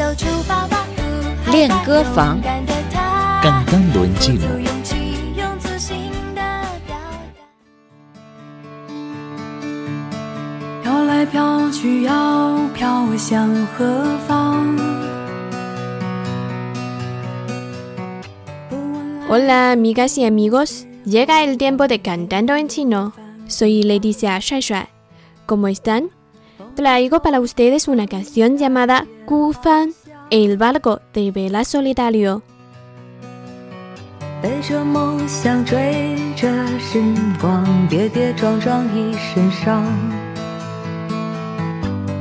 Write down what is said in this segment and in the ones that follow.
就出发吧。练歌房勇敢的他刚刚轮寂足寞，勇气，用自信的表达。飘来飘去，要飘向何方？Hola amigas y amigos, llega el tiempo de cantando en chino. Soy Leticia Shuai Shuai. ¿Cómo están? Traigo para ustedes una canción llamada Gu Fan, el barco de vela solitario. 背着梦想，追着时光，跌跌撞撞一身伤。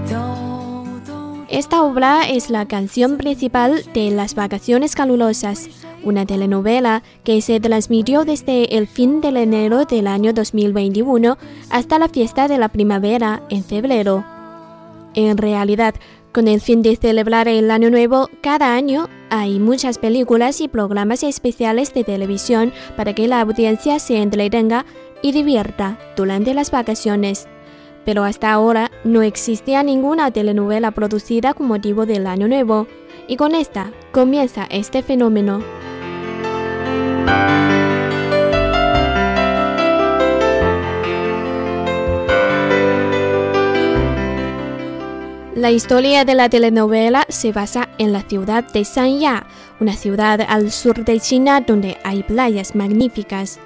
抖抖 Esta obra es la canción principal de Las Vacaciones Calurosas, una telenovela que se transmitió desde el fin del enero del año 2021 hasta la fiesta de la primavera en febrero. En realidad, con el fin de celebrar el Año Nuevo, cada año hay muchas películas y programas especiales de televisión para que la audiencia se entretenga y divierta durante las vacaciones pero hasta ahora no existía ninguna telenovela producida con motivo del Año Nuevo, y con esta comienza este fenómeno. La historia de la telenovela se basa en la ciudad de Sanya, una ciudad al sur de China donde hay playas magníficas.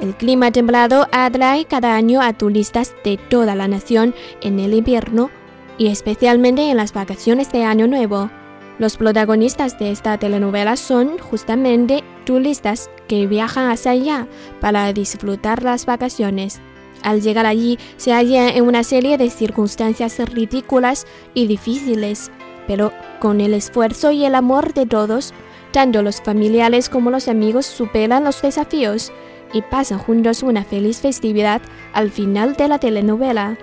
El clima templado atrae cada año a turistas de toda la nación en el invierno y especialmente en las vacaciones de Año Nuevo. Los protagonistas de esta telenovela son justamente turistas que viajan hacia allá para disfrutar las vacaciones. Al llegar allí se hallan en una serie de circunstancias ridículas y difíciles, pero con el esfuerzo y el amor de todos, tanto los familiares como los amigos superan los desafíos y pasan juntos una feliz festividad al final de la telenovela.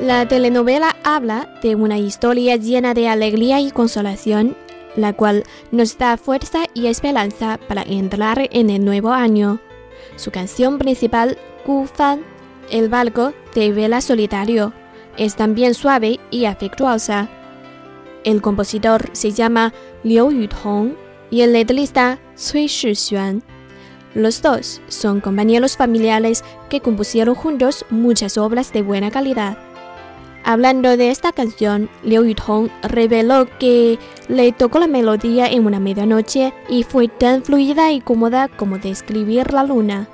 La telenovela habla de una historia llena de alegría y consolación, la cual nos da fuerza y esperanza para entrar en el nuevo año. Su canción principal, Gu Fan, el barco de vela solitario, es también suave y afectuosa. El compositor se llama Liu Yutong y el letrista Cui Shixuan. Los dos son compañeros familiares que compusieron juntos muchas obras de buena calidad. Hablando de esta canción, Liu Yutong reveló que le tocó la melodía en una medianoche y fue tan fluida y cómoda como describir la luna.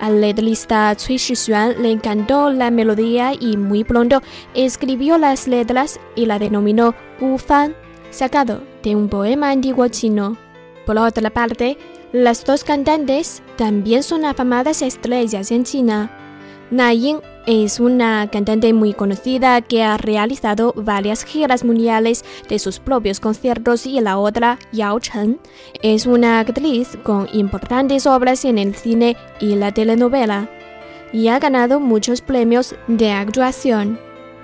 Al letrista Cui Shixuan le encantó la melodía y muy pronto escribió las letras y la denominó Gu Fan, sacado de un poema antiguo chino. Por otra parte, las dos cantantes también son afamadas estrellas en China. Na Ying es una cantante muy conocida que ha realizado varias giras mundiales de sus propios conciertos y la otra, Yao Chen, es una actriz con importantes obras en el cine y la telenovela y ha ganado muchos premios de actuación.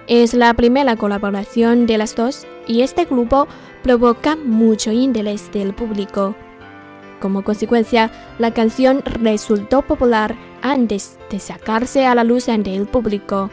Es la primera colaboración de las dos y este grupo provoca mucho interés del público. Como consecuencia, la canción resultó popular antes de sacarse a la luz ante el público.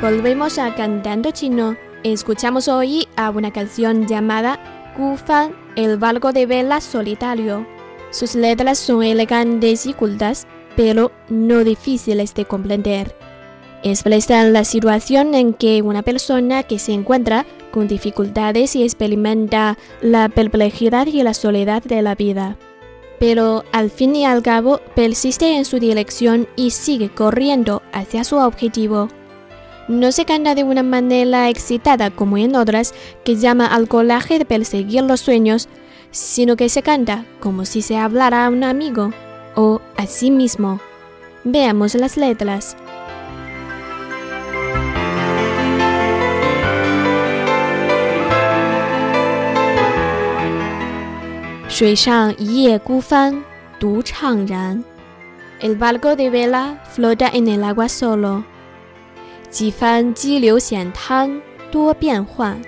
Volvemos a cantando chino. Escuchamos hoy a una canción llamada Gu Fan, el barco de vela solitario. Sus letras son elegantes y cultas, pero no difíciles de comprender. Expresan la situación en que una persona que se encuentra con dificultades y experimenta la perplejidad y la soledad de la vida. Pero al fin y al cabo persiste en su dirección y sigue corriendo hacia su objetivo. No se canta de una manera excitada como en otras que llama al coraje de perseguir los sueños, sino que se canta como si se hablara a un amigo o a sí mismo. Veamos las letras. El barco de vela flota en el agua solo. 几番激流险滩，多变幻，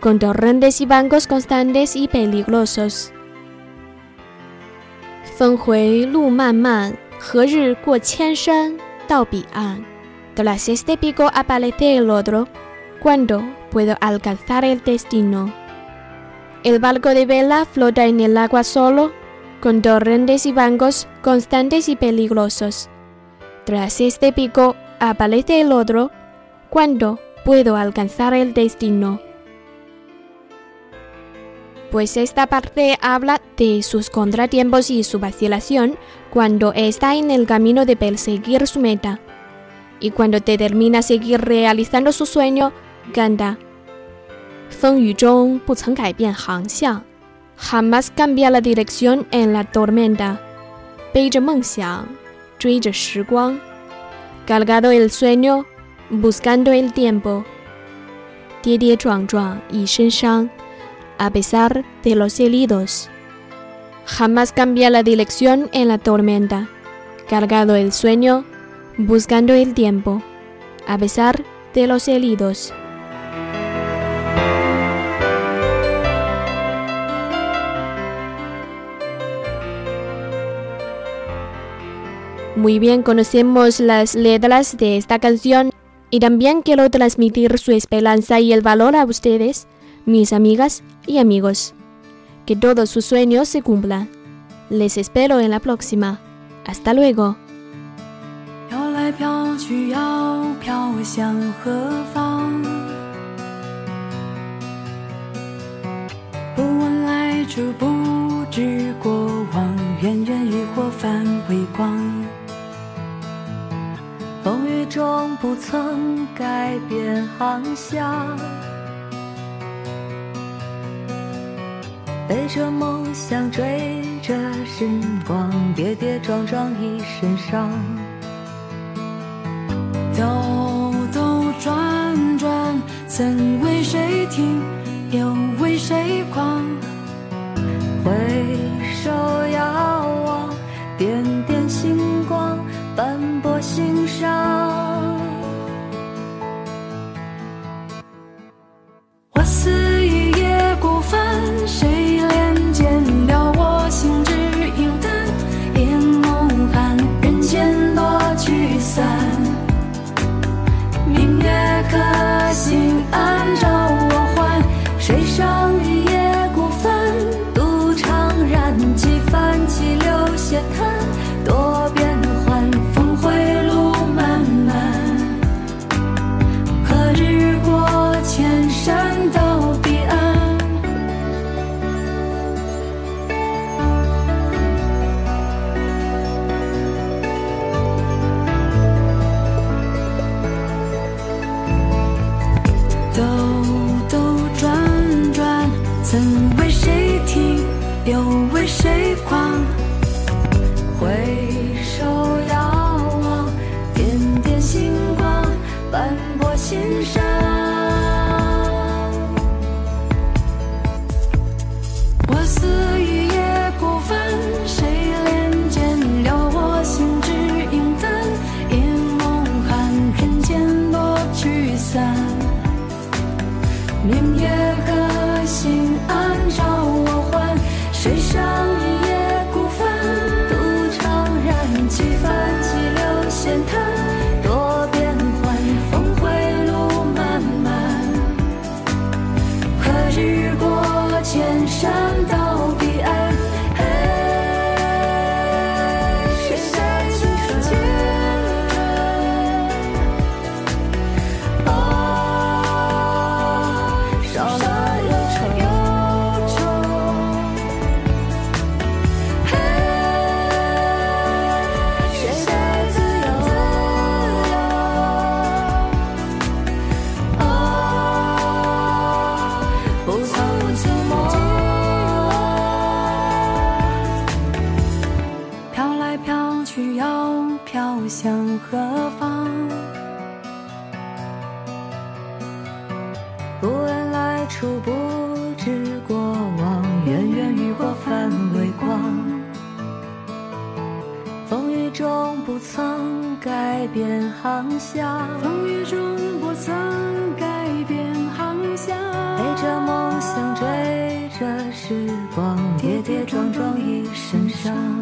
con torrentes y bancos constantes y peligrosos。峰回路漫漫，何日过千山到彼岸？Tras este pico aparece el otro. ¿Cuándo puedo alcanzar el destino? El barco de vela flota en el agua solo, con torrentes y bancos constantes y peligrosos. Tras este pico aparece el otro. ¿Cuándo puedo alcanzar el destino? Pues esta parte habla de sus contratiempos y su vacilación cuando está en el camino de perseguir su meta. Y cuando determina seguir realizando su sueño, canta. 风雨中不曾改变航向，jamás cambia la dirección en la tormenta。背着梦想，追着时光，cargado el sueño, Buscando el tiempo. Tiedie Chuang Chuang y Shen Shang, a pesar de los heridos. Jamás cambia la dirección en la tormenta. Cargado el sueño, buscando el tiempo, a pesar de los heridos. Muy bien conocemos las letras de esta canción y también quiero transmitir su esperanza y el valor a ustedes, mis amigas y amigos. Que todos sus sueños se cumplan. Les espero en la próxima. Hasta luego. 飘来飘去，要飘向何方？不问来处，不知过往，圆圆渔火泛微光。 中不曾改变航向，背着梦想，追着时光，跌跌撞撞一身伤。兜兜转转，曾为谁停，又为谁狂？回兜兜转转，曾为谁停，留？流险风雨中不曾改变航向，风雨中不曾改变航向，背着梦想追着时光，跌跌撞撞一身伤。